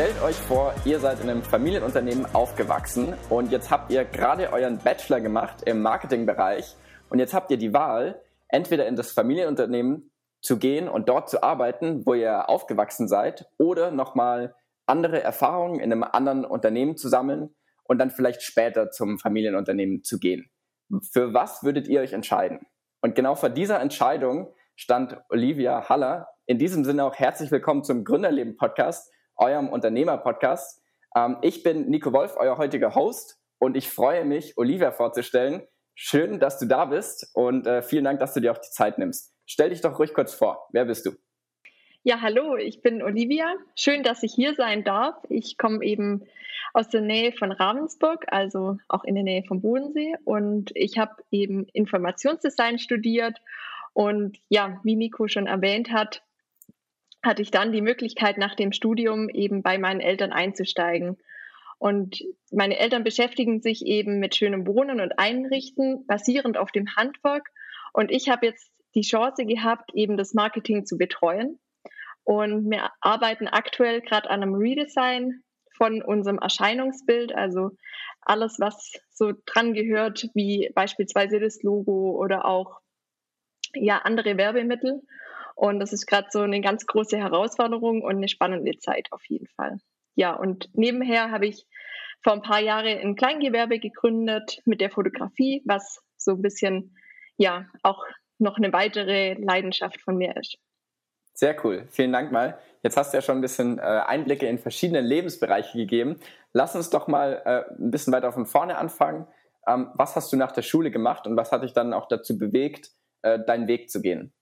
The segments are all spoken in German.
Stellt euch vor, ihr seid in einem Familienunternehmen aufgewachsen und jetzt habt ihr gerade euren Bachelor gemacht im Marketingbereich und jetzt habt ihr die Wahl, entweder in das Familienunternehmen zu gehen und dort zu arbeiten, wo ihr aufgewachsen seid, oder nochmal andere Erfahrungen in einem anderen Unternehmen zu sammeln und dann vielleicht später zum Familienunternehmen zu gehen. Für was würdet ihr euch entscheiden? Und genau vor dieser Entscheidung stand Olivia Haller. In diesem Sinne auch herzlich willkommen zum Gründerleben Podcast eurem Unternehmer-Podcast. Ähm, ich bin Nico Wolf, euer heutiger Host und ich freue mich, Olivia vorzustellen. Schön, dass du da bist und äh, vielen Dank, dass du dir auch die Zeit nimmst. Stell dich doch ruhig kurz vor. Wer bist du? Ja, hallo, ich bin Olivia. Schön, dass ich hier sein darf. Ich komme eben aus der Nähe von Ravensburg, also auch in der Nähe vom Bodensee. Und ich habe eben Informationsdesign studiert. Und ja, wie Nico schon erwähnt hat, hatte ich dann die Möglichkeit, nach dem Studium eben bei meinen Eltern einzusteigen. Und meine Eltern beschäftigen sich eben mit schönem Wohnen und Einrichten, basierend auf dem Handwerk. Und ich habe jetzt die Chance gehabt, eben das Marketing zu betreuen. Und wir arbeiten aktuell gerade an einem Redesign von unserem Erscheinungsbild, also alles, was so dran gehört, wie beispielsweise das Logo oder auch ja andere Werbemittel. Und das ist gerade so eine ganz große Herausforderung und eine spannende Zeit auf jeden Fall. Ja, und nebenher habe ich vor ein paar Jahren ein Kleingewerbe gegründet mit der Fotografie, was so ein bisschen, ja, auch noch eine weitere Leidenschaft von mir ist. Sehr cool. Vielen Dank mal. Jetzt hast du ja schon ein bisschen äh, Einblicke in verschiedene Lebensbereiche gegeben. Lass uns doch mal äh, ein bisschen weiter von vorne anfangen. Ähm, was hast du nach der Schule gemacht und was hat dich dann auch dazu bewegt, äh, deinen Weg zu gehen?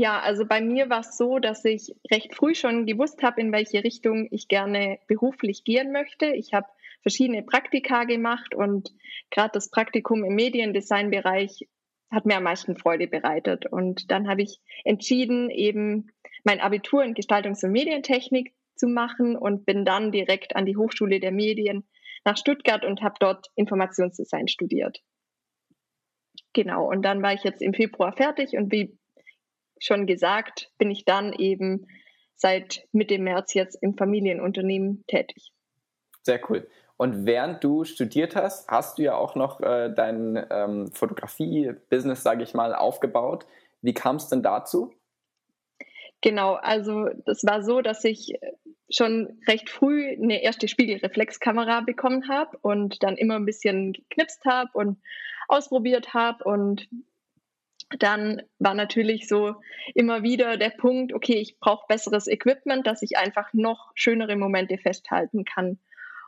Ja, also bei mir war es so, dass ich recht früh schon gewusst habe, in welche Richtung ich gerne beruflich gehen möchte. Ich habe verschiedene Praktika gemacht und gerade das Praktikum im Mediendesign-Bereich hat mir am meisten Freude bereitet. Und dann habe ich entschieden, eben mein Abitur in Gestaltungs- und Medientechnik zu machen und bin dann direkt an die Hochschule der Medien nach Stuttgart und habe dort Informationsdesign studiert. Genau, und dann war ich jetzt im Februar fertig und wie schon gesagt, bin ich dann eben seit Mitte März jetzt im Familienunternehmen tätig. Sehr cool. Und während du studiert hast, hast du ja auch noch äh, dein ähm, Fotografie-Business, sage ich mal, aufgebaut. Wie kam es denn dazu? Genau, also das war so, dass ich schon recht früh eine erste Spiegelreflexkamera bekommen habe und dann immer ein bisschen geknipst habe und ausprobiert habe und dann war natürlich so immer wieder der Punkt, okay, ich brauche besseres Equipment, dass ich einfach noch schönere Momente festhalten kann.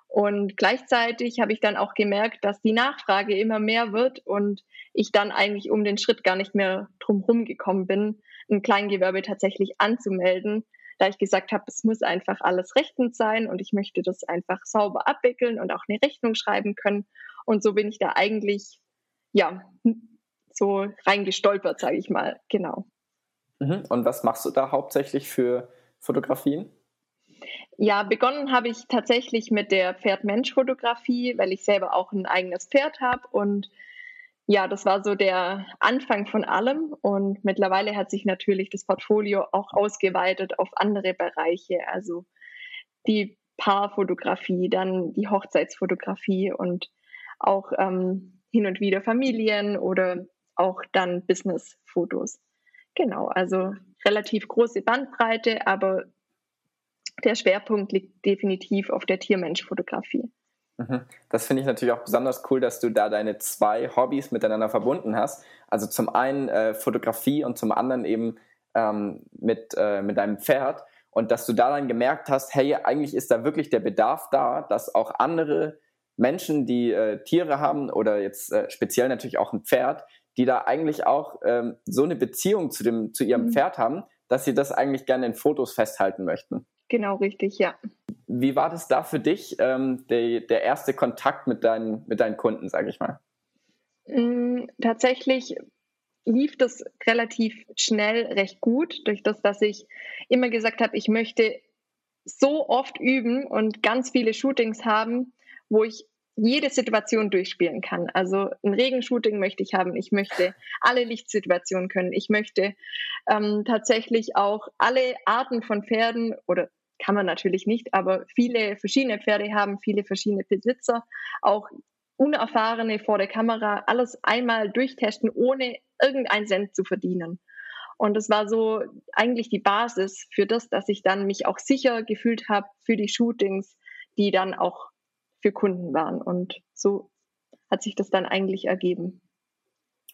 Und gleichzeitig habe ich dann auch gemerkt, dass die Nachfrage immer mehr wird und ich dann eigentlich um den Schritt gar nicht mehr drumherum gekommen bin, ein Kleingewerbe tatsächlich anzumelden, da ich gesagt habe, es muss einfach alles rechtens sein und ich möchte das einfach sauber abwickeln und auch eine Rechnung schreiben können. Und so bin ich da eigentlich ja so reingestolpert, sage ich mal. Genau. Mhm. Und was machst du da hauptsächlich für Fotografien? Ja, begonnen habe ich tatsächlich mit der Pferd-Mensch-Fotografie, weil ich selber auch ein eigenes Pferd habe. Und ja, das war so der Anfang von allem. Und mittlerweile hat sich natürlich das Portfolio auch ausgeweitet auf andere Bereiche. Also die Paarfotografie, dann die Hochzeitsfotografie und auch ähm, hin und wieder Familien oder auch dann Business-Fotos. Genau, also relativ große Bandbreite, aber der Schwerpunkt liegt definitiv auf der Tiermensch-Fotografie. Mhm. Das finde ich natürlich auch besonders cool, dass du da deine zwei Hobbys miteinander verbunden hast. Also zum einen äh, Fotografie und zum anderen eben ähm, mit, äh, mit deinem Pferd. Und dass du da dann gemerkt hast, hey, eigentlich ist da wirklich der Bedarf da, dass auch andere Menschen, die äh, Tiere haben oder jetzt äh, speziell natürlich auch ein Pferd, die da eigentlich auch ähm, so eine Beziehung zu, dem, zu ihrem mhm. Pferd haben, dass sie das eigentlich gerne in Fotos festhalten möchten. Genau, richtig, ja. Wie war das da für dich, ähm, der, der erste Kontakt mit deinen, mit deinen Kunden, sage ich mal? Mm, tatsächlich lief das relativ schnell recht gut, durch das, dass ich immer gesagt habe, ich möchte so oft üben und ganz viele Shootings haben, wo ich jede Situation durchspielen kann. Also ein Regenshooting möchte ich haben. Ich möchte alle Lichtsituationen können. Ich möchte ähm, tatsächlich auch alle Arten von Pferden oder kann man natürlich nicht, aber viele verschiedene Pferde haben, viele verschiedene Besitzer, auch Unerfahrene vor der Kamera, alles einmal durchtesten, ohne irgendeinen Cent zu verdienen. Und das war so eigentlich die Basis für das, dass ich dann mich auch sicher gefühlt habe für die Shootings, die dann auch für Kunden waren. Und so hat sich das dann eigentlich ergeben.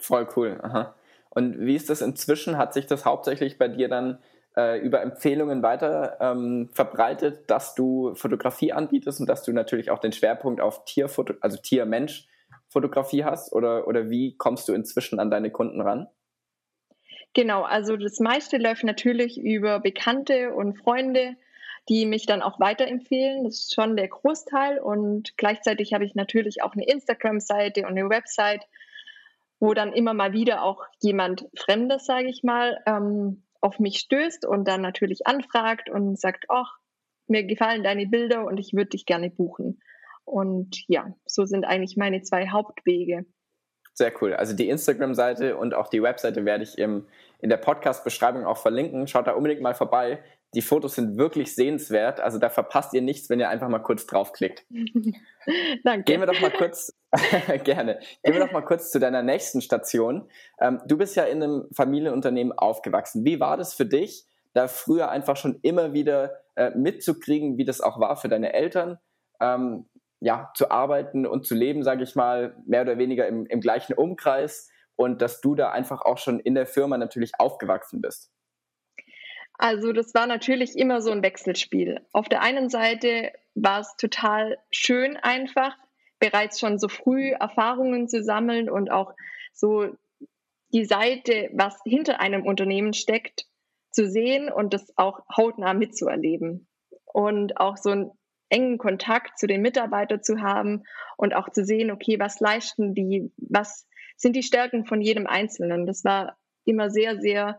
Voll cool. Aha. Und wie ist das inzwischen? Hat sich das hauptsächlich bei dir dann äh, über Empfehlungen weiter ähm, verbreitet, dass du Fotografie anbietest und dass du natürlich auch den Schwerpunkt auf Tierfoto, also Tier-Mensch-Fotografie hast? Oder, oder wie kommst du inzwischen an deine Kunden ran? Genau, also das meiste läuft natürlich über Bekannte und Freunde, die mich dann auch weiterempfehlen. Das ist schon der Großteil. Und gleichzeitig habe ich natürlich auch eine Instagram-Seite und eine Website, wo dann immer mal wieder auch jemand Fremdes, sage ich mal, ähm, auf mich stößt und dann natürlich anfragt und sagt, ach, mir gefallen deine Bilder und ich würde dich gerne buchen. Und ja, so sind eigentlich meine zwei Hauptwege. Sehr cool. Also die Instagram-Seite und auch die Webseite werde ich im, in der Podcast-Beschreibung auch verlinken. Schaut da unbedingt mal vorbei. Die Fotos sind wirklich sehenswert. Also da verpasst ihr nichts, wenn ihr einfach mal kurz draufklickt. Danke. Gehen wir doch mal kurz, gerne, gehen wir doch mal kurz zu deiner nächsten Station. Ähm, du bist ja in einem Familienunternehmen aufgewachsen. Wie war das für dich, da früher einfach schon immer wieder äh, mitzukriegen, wie das auch war für deine Eltern? Ähm, ja, zu arbeiten und zu leben, sage ich mal, mehr oder weniger im, im gleichen Umkreis und dass du da einfach auch schon in der Firma natürlich aufgewachsen bist. Also das war natürlich immer so ein Wechselspiel. Auf der einen Seite war es total schön einfach, bereits schon so früh Erfahrungen zu sammeln und auch so die Seite, was hinter einem Unternehmen steckt, zu sehen und das auch hautnah mitzuerleben. Und auch so einen engen Kontakt zu den Mitarbeitern zu haben und auch zu sehen, okay, was leisten die, was sind die Stärken von jedem Einzelnen. Das war immer sehr, sehr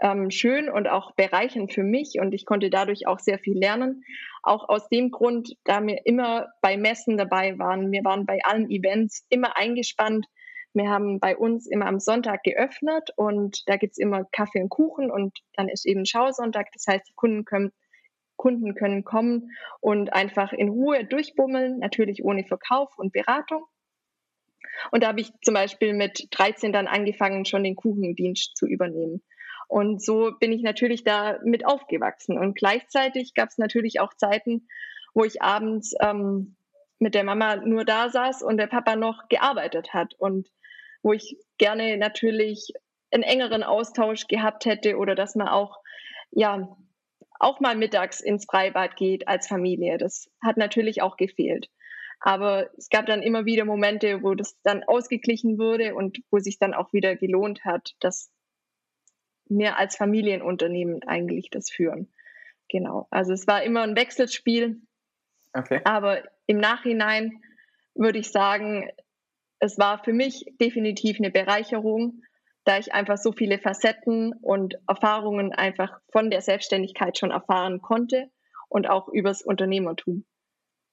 ähm, schön und auch bereichernd für mich und ich konnte dadurch auch sehr viel lernen. Auch aus dem Grund, da wir immer bei Messen dabei waren, wir waren bei allen Events immer eingespannt. Wir haben bei uns immer am Sonntag geöffnet und da gibt's immer Kaffee und Kuchen und dann ist eben Schausonntag. Das heißt, die Kunden können, Kunden können kommen und einfach in Ruhe durchbummeln, natürlich ohne Verkauf und Beratung. Und da habe ich zum Beispiel mit 13 dann angefangen, schon den Kuchendienst zu übernehmen. Und so bin ich natürlich da mit aufgewachsen. Und gleichzeitig gab es natürlich auch Zeiten, wo ich abends ähm, mit der Mama nur da saß und der Papa noch gearbeitet hat und wo ich gerne natürlich einen engeren Austausch gehabt hätte oder dass man auch, ja, auch mal mittags ins Freibad geht als Familie. Das hat natürlich auch gefehlt. Aber es gab dann immer wieder Momente, wo das dann ausgeglichen wurde und wo sich dann auch wieder gelohnt hat, dass mehr als Familienunternehmen eigentlich das führen. Genau. Also es war immer ein Wechselspiel. Okay. Aber im Nachhinein würde ich sagen, es war für mich definitiv eine Bereicherung, da ich einfach so viele Facetten und Erfahrungen einfach von der Selbstständigkeit schon erfahren konnte und auch übers Unternehmertum.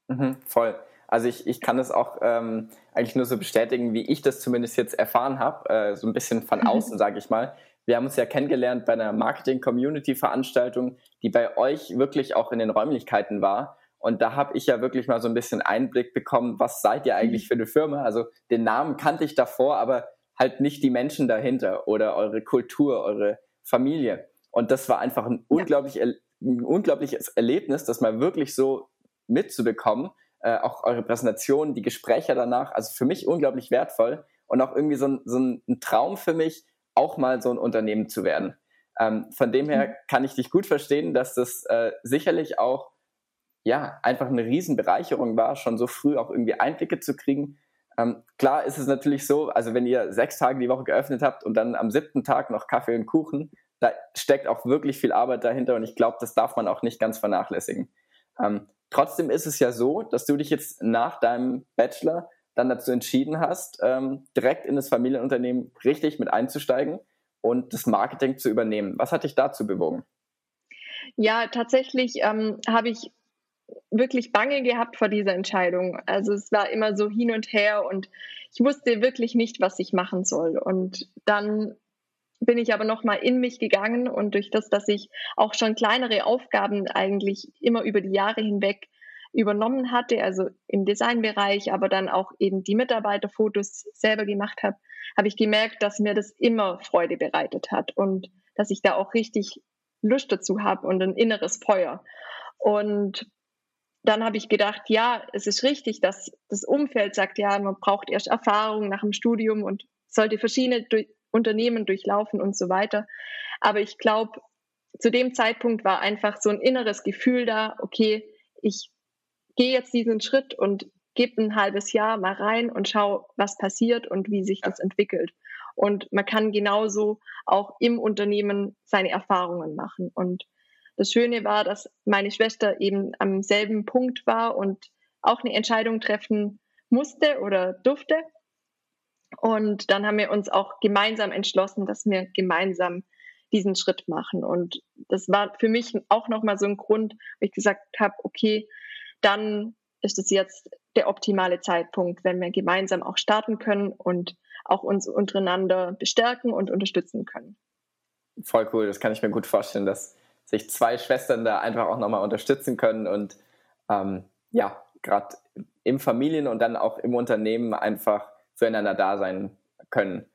Mhm, voll. Also ich, ich kann das auch ähm, eigentlich nur so bestätigen, wie ich das zumindest jetzt erfahren habe, äh, so ein bisschen von außen, sage ich mal. Wir haben uns ja kennengelernt bei einer Marketing-Community-Veranstaltung, die bei euch wirklich auch in den Räumlichkeiten war. Und da habe ich ja wirklich mal so ein bisschen Einblick bekommen, was seid ihr eigentlich mhm. für eine Firma? Also den Namen kannte ich davor, aber halt nicht die Menschen dahinter oder eure Kultur, eure Familie. Und das war einfach ein, unglaublich, ein unglaubliches Erlebnis, das mal wirklich so mitzubekommen. Äh, auch eure Präsentation, die Gespräche danach, also für mich unglaublich wertvoll und auch irgendwie so ein, so ein Traum für mich, auch mal so ein Unternehmen zu werden. Ähm, von dem her mhm. kann ich dich gut verstehen, dass das äh, sicherlich auch ja einfach eine Riesenbereicherung war, schon so früh auch irgendwie Einblicke zu kriegen. Ähm, klar ist es natürlich so, also wenn ihr sechs Tage die Woche geöffnet habt und dann am siebten Tag noch Kaffee und Kuchen, da steckt auch wirklich viel Arbeit dahinter und ich glaube, das darf man auch nicht ganz vernachlässigen. Ähm, trotzdem ist es ja so, dass du dich jetzt nach deinem Bachelor dann dazu entschieden hast, ähm, direkt in das Familienunternehmen richtig mit einzusteigen und das Marketing zu übernehmen. Was hat dich dazu bewogen? Ja, tatsächlich ähm, habe ich wirklich Bange gehabt vor dieser Entscheidung. Also es war immer so hin und her und ich wusste wirklich nicht, was ich machen soll. Und dann bin ich aber nochmal in mich gegangen und durch das, dass ich auch schon kleinere Aufgaben eigentlich immer über die Jahre hinweg übernommen hatte, also im Designbereich, aber dann auch eben die Mitarbeiterfotos selber gemacht habe, habe ich gemerkt, dass mir das immer Freude bereitet hat und dass ich da auch richtig Lust dazu habe und ein inneres Feuer. Und dann habe ich gedacht, ja, es ist richtig, dass das Umfeld sagt, ja, man braucht erst Erfahrung nach dem Studium und sollte verschiedene Unternehmen durchlaufen und so weiter. Aber ich glaube, zu dem Zeitpunkt war einfach so ein inneres Gefühl da, okay, ich gehe jetzt diesen Schritt und gebe ein halbes Jahr mal rein und schau, was passiert und wie sich das entwickelt. Und man kann genauso auch im Unternehmen seine Erfahrungen machen. Und das Schöne war, dass meine Schwester eben am selben Punkt war und auch eine Entscheidung treffen musste oder durfte. Und dann haben wir uns auch gemeinsam entschlossen, dass wir gemeinsam diesen Schritt machen. Und das war für mich auch nochmal so ein Grund, wo ich gesagt habe, okay, dann ist es jetzt der optimale Zeitpunkt, wenn wir gemeinsam auch starten können und auch uns untereinander bestärken und unterstützen können. Voll cool, das kann ich mir gut vorstellen, dass sich zwei Schwestern da einfach auch nochmal unterstützen können und ähm, ja, gerade im Familien- und dann auch im Unternehmen einfach füreinander da sein können.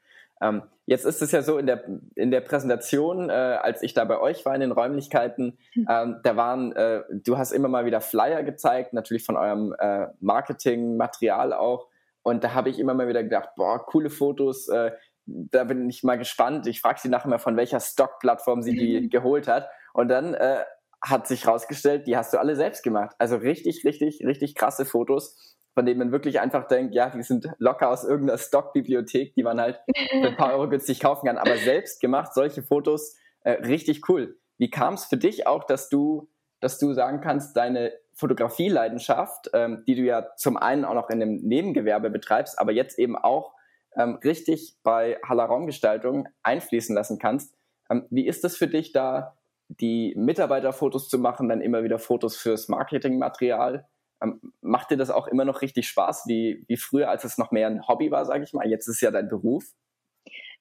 Ähm, jetzt ist es ja so in der, in der Präsentation, äh, als ich da bei euch war in den Räumlichkeiten, hm. ähm, da waren, äh, du hast immer mal wieder Flyer gezeigt, natürlich von eurem äh, Marketingmaterial auch. Und da habe ich immer mal wieder gedacht, boah, coole Fotos, äh, da bin ich mal gespannt. Ich frage sie nachher mal, von welcher Stock-Plattform sie die geholt hat. Und dann äh, hat sich rausgestellt, die hast du alle selbst gemacht. Also richtig, richtig, richtig krasse Fotos von denen man wirklich einfach denkt, ja, die sind locker aus irgendeiner Stockbibliothek, die man halt für ein paar Euro günstig kaufen kann. Aber selbst gemacht, solche Fotos, äh, richtig cool. Wie kam es für dich auch, dass du, dass du sagen kannst, deine Fotografieleidenschaft, ähm, die du ja zum einen auch noch in einem Nebengewerbe betreibst, aber jetzt eben auch ähm, richtig bei Haller Raumgestaltung einfließen lassen kannst. Ähm, wie ist es für dich da, die Mitarbeiterfotos zu machen, dann immer wieder Fotos fürs Marketingmaterial? Ähm, macht dir das auch immer noch richtig Spaß, wie, wie früher, als es noch mehr ein Hobby war, sage ich mal? Jetzt ist es ja dein Beruf.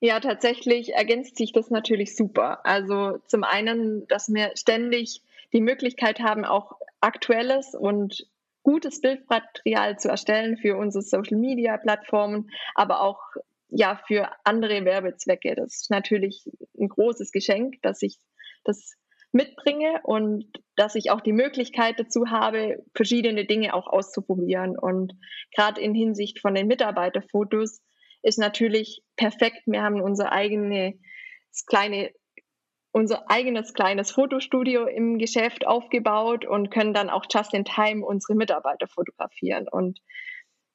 Ja, tatsächlich ergänzt sich das natürlich super. Also zum einen, dass wir ständig die Möglichkeit haben, auch aktuelles und gutes Bildmaterial zu erstellen für unsere Social Media Plattformen, aber auch ja für andere Werbezwecke. Das ist natürlich ein großes Geschenk, dass ich das mitbringe und dass ich auch die Möglichkeit dazu habe, verschiedene Dinge auch auszuprobieren. Und gerade in Hinsicht von den Mitarbeiterfotos ist natürlich perfekt. Wir haben unser eigenes kleine unser eigenes kleines Fotostudio im Geschäft aufgebaut und können dann auch just in time unsere Mitarbeiter fotografieren. Und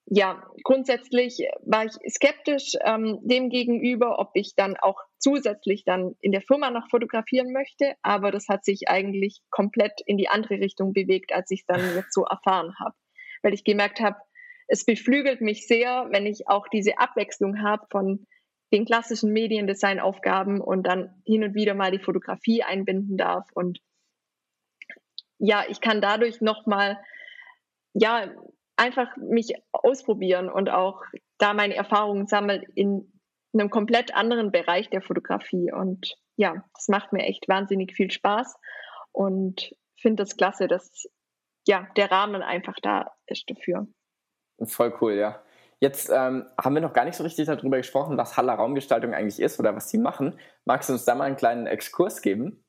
ja, grundsätzlich war ich skeptisch ähm, dem ob ich dann auch zusätzlich dann in der Firma noch fotografieren möchte. Aber das hat sich eigentlich komplett in die andere Richtung bewegt, als ich es dann jetzt so erfahren habe. Weil ich gemerkt habe, es beflügelt mich sehr, wenn ich auch diese Abwechslung habe von den klassischen Mediendesignaufgaben und dann hin und wieder mal die Fotografie einbinden darf. Und ja, ich kann dadurch nochmal ja, einfach mich ausprobieren und auch da meine Erfahrungen sammeln in einem komplett anderen Bereich der Fotografie. Und ja, das macht mir echt wahnsinnig viel Spaß und finde es klasse, dass ja der Rahmen einfach da ist dafür. Voll cool, ja. Jetzt ähm, haben wir noch gar nicht so richtig darüber gesprochen, was Haller Raumgestaltung eigentlich ist oder was sie machen. Magst du uns da mal einen kleinen Exkurs geben?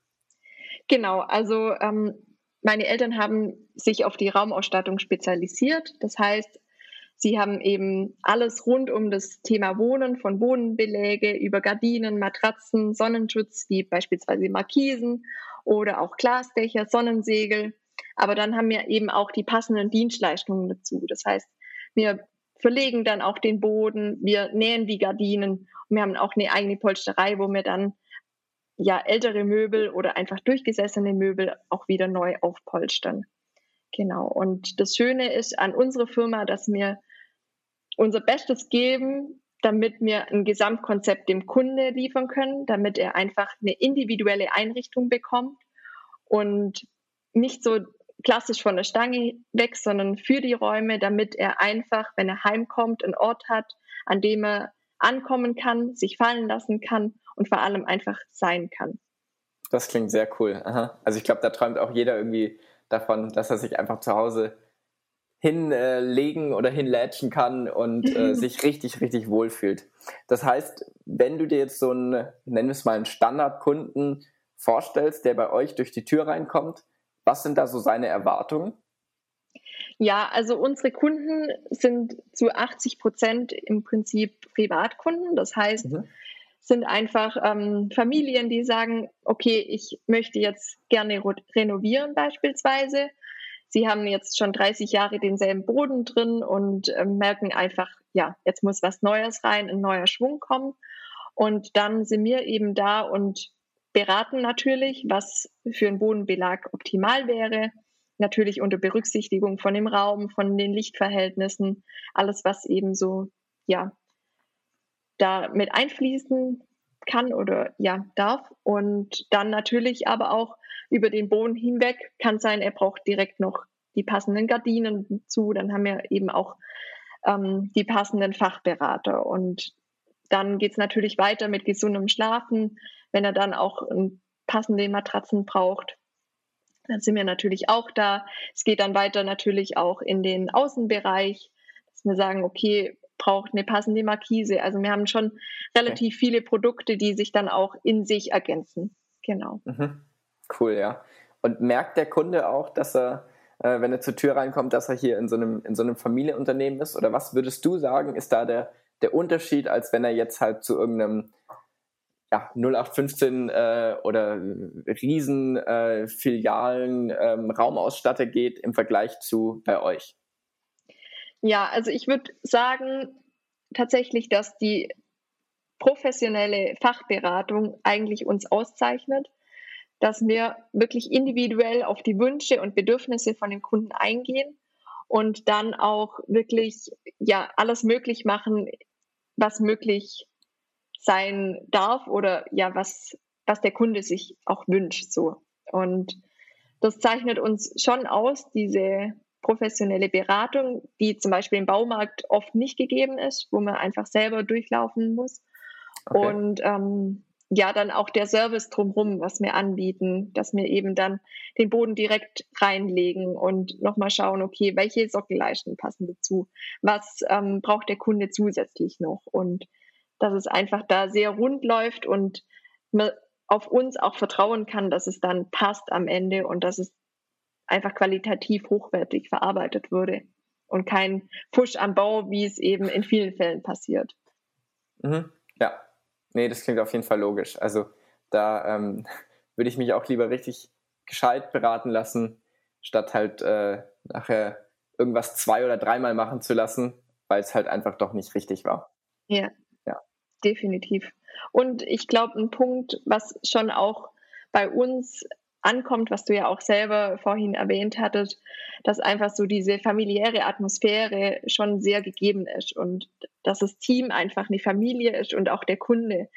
Genau, also ähm, meine Eltern haben sich auf die Raumausstattung spezialisiert. Das heißt, sie haben eben alles rund um das Thema Wohnen, von Bodenbeläge über Gardinen, Matratzen, Sonnenschutz, wie beispielsweise Markisen oder auch Glasdächer, Sonnensegel. Aber dann haben wir eben auch die passenden Dienstleistungen dazu. Das heißt, wir verlegen dann auch den Boden, wir nähen die Gardinen und wir haben auch eine eigene Polsterei, wo wir dann ja ältere Möbel oder einfach durchgesessene Möbel auch wieder neu aufpolstern. Genau. Und das Schöne ist an unserer Firma, dass wir unser Bestes geben, damit wir ein Gesamtkonzept dem Kunde liefern können, damit er einfach eine individuelle Einrichtung bekommt und nicht so klassisch von der Stange weg, sondern für die Räume, damit er einfach, wenn er heimkommt, einen Ort hat, an dem er ankommen kann, sich fallen lassen kann und vor allem einfach sein kann. Das klingt sehr cool. Aha. Also ich glaube, da träumt auch jeder irgendwie davon, dass er sich einfach zu Hause hinlegen oder hinlätschen kann und äh, sich richtig, richtig wohlfühlt. Das heißt, wenn du dir jetzt so einen, nennen wir es mal einen Standardkunden vorstellst, der bei euch durch die Tür reinkommt, was sind da so seine Erwartungen? Ja, also unsere Kunden sind zu 80 Prozent im Prinzip Privatkunden. Das heißt, mhm. sind einfach ähm, Familien, die sagen, okay, ich möchte jetzt gerne renovieren beispielsweise. Sie haben jetzt schon 30 Jahre denselben Boden drin und äh, merken einfach, ja, jetzt muss was Neues rein, ein neuer Schwung kommen. Und dann sind wir eben da und beraten natürlich, was für einen Bodenbelag optimal wäre natürlich unter Berücksichtigung von dem Raum, von den Lichtverhältnissen, alles, was eben so, ja, da mit einfließen kann oder ja, darf. Und dann natürlich aber auch über den Boden hinweg kann sein, er braucht direkt noch die passenden Gardinen zu. Dann haben wir eben auch ähm, die passenden Fachberater. Und dann geht es natürlich weiter mit gesundem Schlafen, wenn er dann auch passende Matratzen braucht dann sind wir natürlich auch da. Es geht dann weiter natürlich auch in den Außenbereich, dass wir sagen, okay, braucht eine passende Markise. Also wir haben schon relativ okay. viele Produkte, die sich dann auch in sich ergänzen. Genau. Mhm. Cool, ja. Und merkt der Kunde auch, dass er, äh, wenn er zur Tür reinkommt, dass er hier in so einem, in so einem Familienunternehmen ist? Oder was würdest du sagen, ist da der, der Unterschied, als wenn er jetzt halt zu irgendeinem ja, 0815 äh, oder Riesenfilialen äh, ähm, Raumausstatter geht im Vergleich zu bei euch? Ja, also ich würde sagen tatsächlich, dass die professionelle Fachberatung eigentlich uns auszeichnet, dass wir wirklich individuell auf die Wünsche und Bedürfnisse von den Kunden eingehen und dann auch wirklich ja alles möglich machen, was möglich sein darf oder ja, was, was der Kunde sich auch wünscht. So. Und das zeichnet uns schon aus, diese professionelle Beratung, die zum Beispiel im Baumarkt oft nicht gegeben ist, wo man einfach selber durchlaufen muss. Okay. Und ähm, ja, dann auch der Service drumherum, was wir anbieten, dass wir eben dann den Boden direkt reinlegen und nochmal schauen, okay, welche Sockelleisten passen dazu? Was ähm, braucht der Kunde zusätzlich noch? Und dass es einfach da sehr rund läuft und man auf uns auch vertrauen kann, dass es dann passt am Ende und dass es einfach qualitativ hochwertig verarbeitet wurde und kein Push am Bau, wie es eben in vielen Fällen passiert. Mhm. Ja, nee, das klingt auf jeden Fall logisch. Also da ähm, würde ich mich auch lieber richtig gescheit beraten lassen, statt halt äh, nachher irgendwas zwei- oder dreimal machen zu lassen, weil es halt einfach doch nicht richtig war. Ja, definitiv. Und ich glaube, ein Punkt, was schon auch bei uns ankommt, was du ja auch selber vorhin erwähnt hattest, dass einfach so diese familiäre Atmosphäre schon sehr gegeben ist und dass das Team einfach eine Familie ist und auch der Kunde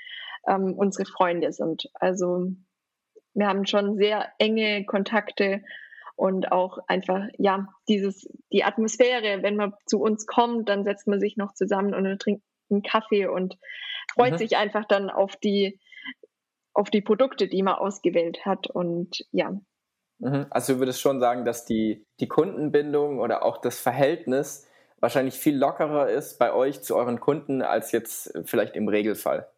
ähm, unsere Freunde sind. Also wir haben schon sehr enge Kontakte und auch einfach, ja, dieses, die Atmosphäre, wenn man zu uns kommt, dann setzt man sich noch zusammen und trinkt einen Kaffee und freut mhm. sich einfach dann auf die, auf die Produkte, die man ausgewählt hat. Und ja. Mhm. Also du würdest schon sagen, dass die, die Kundenbindung oder auch das Verhältnis wahrscheinlich viel lockerer ist bei euch zu euren Kunden als jetzt vielleicht im Regelfall.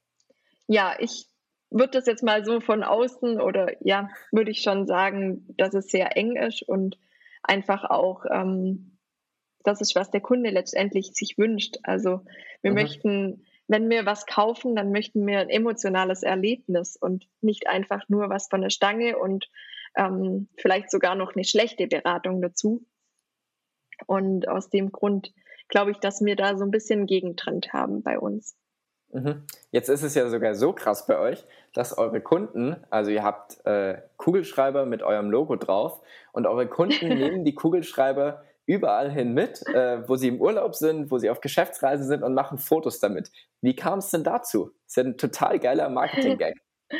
Ja, ich würde das jetzt mal so von außen oder ja, würde ich schon sagen, dass es sehr eng ist und einfach auch ähm, das ist, was der Kunde letztendlich sich wünscht. Also wir mhm. möchten, wenn wir was kaufen, dann möchten wir ein emotionales Erlebnis und nicht einfach nur was von der Stange und ähm, vielleicht sogar noch eine schlechte Beratung dazu. Und aus dem Grund glaube ich, dass wir da so ein bisschen Gegentrend haben bei uns. Mhm. Jetzt ist es ja sogar so krass bei euch, dass eure Kunden, also ihr habt äh, Kugelschreiber mit eurem Logo drauf und eure Kunden nehmen die Kugelschreiber überall hin mit, äh, wo sie im Urlaub sind, wo sie auf Geschäftsreise sind und machen Fotos damit. Wie kam es denn dazu? Das ist ja ein total geiler Marketing-Gag.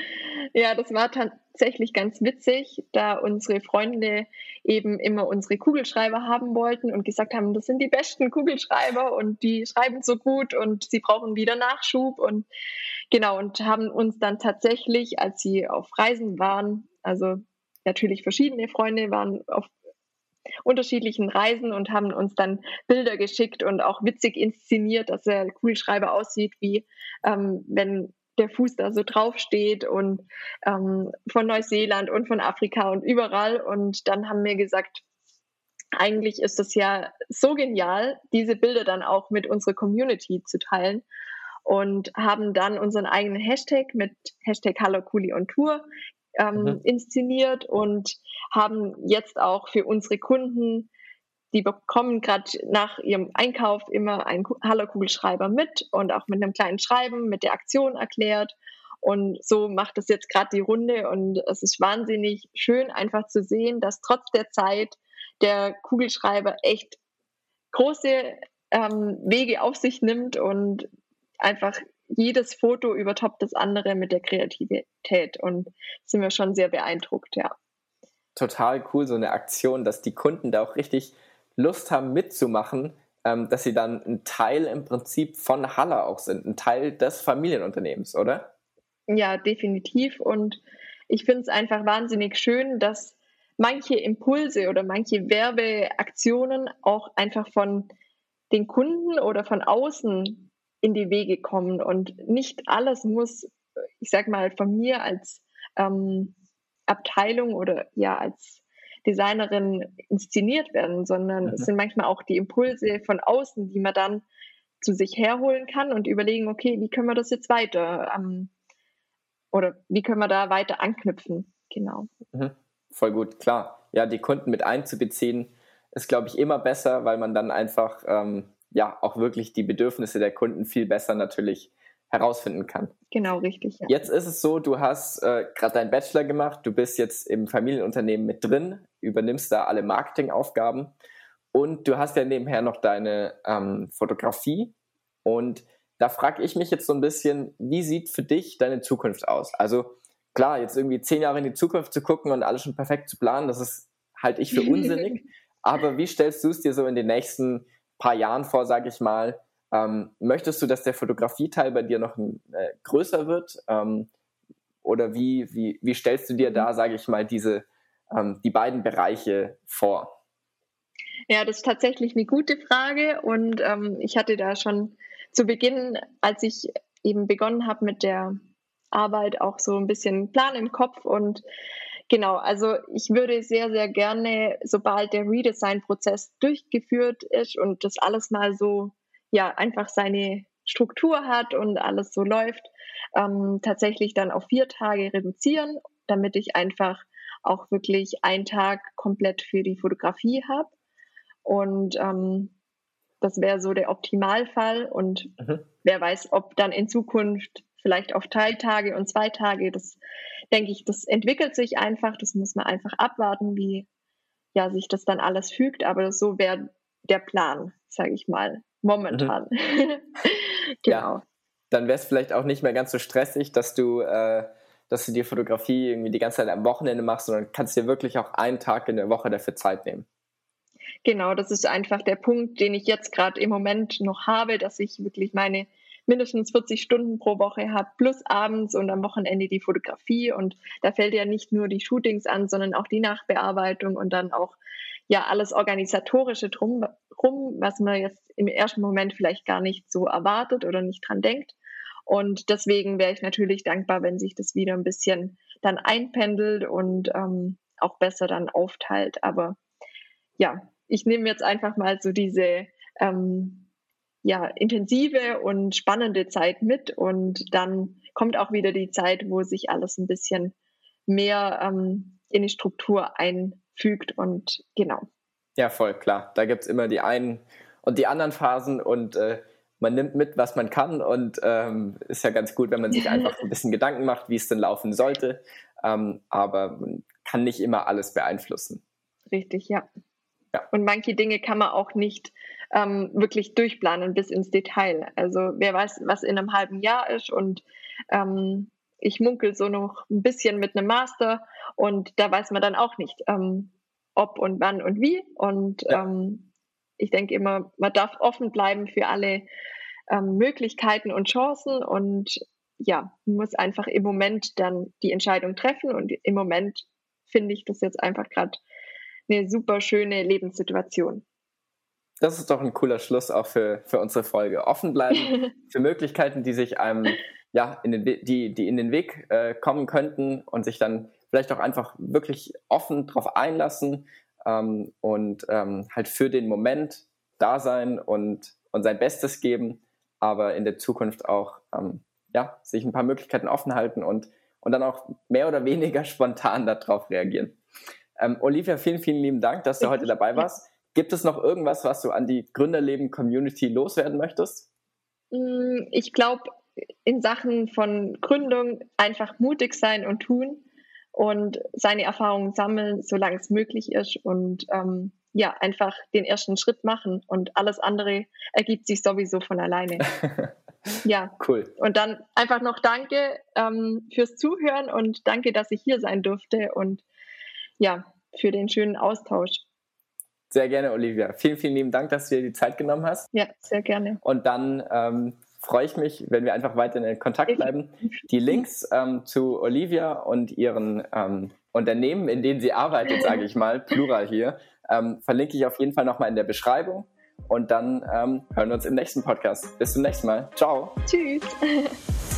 Ja, das war tatsächlich ganz witzig, da unsere Freunde eben immer unsere Kugelschreiber haben wollten und gesagt haben, das sind die besten Kugelschreiber und die schreiben so gut und sie brauchen wieder Nachschub und genau und haben uns dann tatsächlich, als sie auf Reisen waren, also natürlich verschiedene Freunde waren auf unterschiedlichen Reisen und haben uns dann Bilder geschickt und auch witzig inszeniert, dass der Kugelschreiber aussieht, wie ähm, wenn der Fuß da so draufsteht und ähm, von Neuseeland und von Afrika und überall. Und dann haben wir gesagt, eigentlich ist es ja so genial, diese Bilder dann auch mit unserer Community zu teilen und haben dann unseren eigenen Hashtag mit Hashtag Hallo Kuli on Tour ähm, mhm. inszeniert und haben jetzt auch für unsere Kunden die bekommen gerade nach ihrem Einkauf immer einen Hallo-Kugelschreiber mit und auch mit einem kleinen Schreiben mit der Aktion erklärt. Und so macht es jetzt gerade die Runde und es ist wahnsinnig schön einfach zu sehen, dass trotz der Zeit der Kugelschreiber echt große ähm, Wege auf sich nimmt und einfach jedes Foto übertoppt das andere mit der Kreativität und sind wir schon sehr beeindruckt, ja. Total cool, so eine Aktion, dass die Kunden da auch richtig Lust haben mitzumachen, ähm, dass sie dann ein Teil im Prinzip von Haller auch sind, ein Teil des Familienunternehmens, oder? Ja, definitiv. Und ich finde es einfach wahnsinnig schön, dass manche Impulse oder manche Werbeaktionen auch einfach von den Kunden oder von außen in die Wege kommen. Und nicht alles muss, ich sag mal, von mir als ähm, Abteilung oder ja als Designerin inszeniert werden, sondern mhm. es sind manchmal auch die Impulse von außen, die man dann zu sich herholen kann und überlegen, okay, wie können wir das jetzt weiter ähm, oder wie können wir da weiter anknüpfen? Genau. Mhm. Voll gut, klar. Ja, die Kunden mit einzubeziehen, ist, glaube ich, immer besser, weil man dann einfach ähm, ja auch wirklich die Bedürfnisse der Kunden viel besser natürlich herausfinden kann. Genau, richtig. Ja. Jetzt ist es so, du hast äh, gerade deinen Bachelor gemacht, du bist jetzt im Familienunternehmen mit drin, übernimmst da alle Marketingaufgaben und du hast ja nebenher noch deine ähm, Fotografie und da frage ich mich jetzt so ein bisschen, wie sieht für dich deine Zukunft aus? Also klar, jetzt irgendwie zehn Jahre in die Zukunft zu gucken und alles schon perfekt zu planen, das ist halte ich für unsinnig. aber wie stellst du es dir so in den nächsten paar Jahren vor, sage ich mal? Ähm, möchtest du, dass der Fotografieteil bei dir noch äh, größer wird? Ähm, oder wie, wie, wie stellst du dir da, sage ich mal, diese, ähm, die beiden Bereiche vor? Ja, das ist tatsächlich eine gute Frage. Und ähm, ich hatte da schon zu Beginn, als ich eben begonnen habe mit der Arbeit, auch so ein bisschen Plan im Kopf. Und genau, also ich würde sehr, sehr gerne, sobald der Redesign-Prozess durchgeführt ist und das alles mal so ja einfach seine Struktur hat und alles so läuft, ähm, tatsächlich dann auf vier Tage reduzieren, damit ich einfach auch wirklich einen Tag komplett für die Fotografie habe. Und ähm, das wäre so der Optimalfall. Und mhm. wer weiß, ob dann in Zukunft vielleicht auf Teiltage und zwei Tage, das denke ich, das entwickelt sich einfach. Das muss man einfach abwarten, wie ja, sich das dann alles fügt. Aber so wäre der Plan, sage ich mal momentan. Mhm. genau. Ja, dann wäre es vielleicht auch nicht mehr ganz so stressig, dass du, äh, dass du die Fotografie irgendwie die ganze Zeit am Wochenende machst, sondern kannst dir wirklich auch einen Tag in der Woche dafür Zeit nehmen. Genau, das ist einfach der Punkt, den ich jetzt gerade im Moment noch habe, dass ich wirklich meine mindestens 40 Stunden pro Woche habe, plus abends und am Wochenende die Fotografie. Und da fällt ja nicht nur die Shootings an, sondern auch die Nachbearbeitung und dann auch ja alles Organisatorische drum, rum, was man jetzt im ersten Moment vielleicht gar nicht so erwartet oder nicht dran denkt. Und deswegen wäre ich natürlich dankbar, wenn sich das wieder ein bisschen dann einpendelt und ähm, auch besser dann aufteilt. Aber ja, ich nehme jetzt einfach mal so diese ähm, ja, intensive und spannende Zeit mit und dann kommt auch wieder die Zeit, wo sich alles ein bisschen mehr ähm, in die Struktur ein, fügt und genau. Ja, voll, klar. Da gibt es immer die einen und die anderen Phasen und äh, man nimmt mit, was man kann und ähm, ist ja ganz gut, wenn man sich einfach ein bisschen Gedanken macht, wie es denn laufen sollte. Ähm, aber man kann nicht immer alles beeinflussen. Richtig, ja. ja. Und manche Dinge kann man auch nicht ähm, wirklich durchplanen bis ins Detail. Also wer weiß, was in einem halben Jahr ist und ähm, ich munkel so noch ein bisschen mit einem Master und da weiß man dann auch nicht, ähm, ob und wann und wie. Und ja. ähm, ich denke immer, man darf offen bleiben für alle ähm, Möglichkeiten und Chancen und ja, muss einfach im Moment dann die Entscheidung treffen und im Moment finde ich das jetzt einfach gerade eine super schöne Lebenssituation. Das ist doch ein cooler Schluss auch für, für unsere Folge. Offen bleiben für Möglichkeiten, die sich einem, ja, in den, die, die in den Weg äh, kommen könnten und sich dann vielleicht auch einfach wirklich offen darauf einlassen ähm, und ähm, halt für den Moment da sein und, und sein Bestes geben, aber in der Zukunft auch ähm, ja, sich ein paar Möglichkeiten offen halten und, und dann auch mehr oder weniger spontan darauf reagieren. Ähm, Olivia, vielen, vielen lieben Dank, dass du heute dabei warst. Gibt es noch irgendwas, was du an die Gründerleben-Community loswerden möchtest? Mm, ich glaube, in Sachen von Gründung einfach mutig sein und tun und seine Erfahrungen sammeln, solange es möglich ist und ähm, ja, einfach den ersten Schritt machen und alles andere ergibt sich sowieso von alleine. ja, cool. Und dann einfach noch danke ähm, fürs Zuhören und danke, dass ich hier sein durfte und ja, für den schönen Austausch. Sehr gerne, Olivia. Vielen, vielen lieben Dank, dass du dir die Zeit genommen hast. Ja, sehr gerne. Und dann ähm, freue ich mich, wenn wir einfach weiter in Kontakt bleiben. Die Links ähm, zu Olivia und ihren ähm, Unternehmen, in denen sie arbeitet, sage ich mal, plural hier, ähm, verlinke ich auf jeden Fall nochmal in der Beschreibung. Und dann ähm, hören wir uns im nächsten Podcast. Bis zum nächsten Mal. Ciao. Tschüss.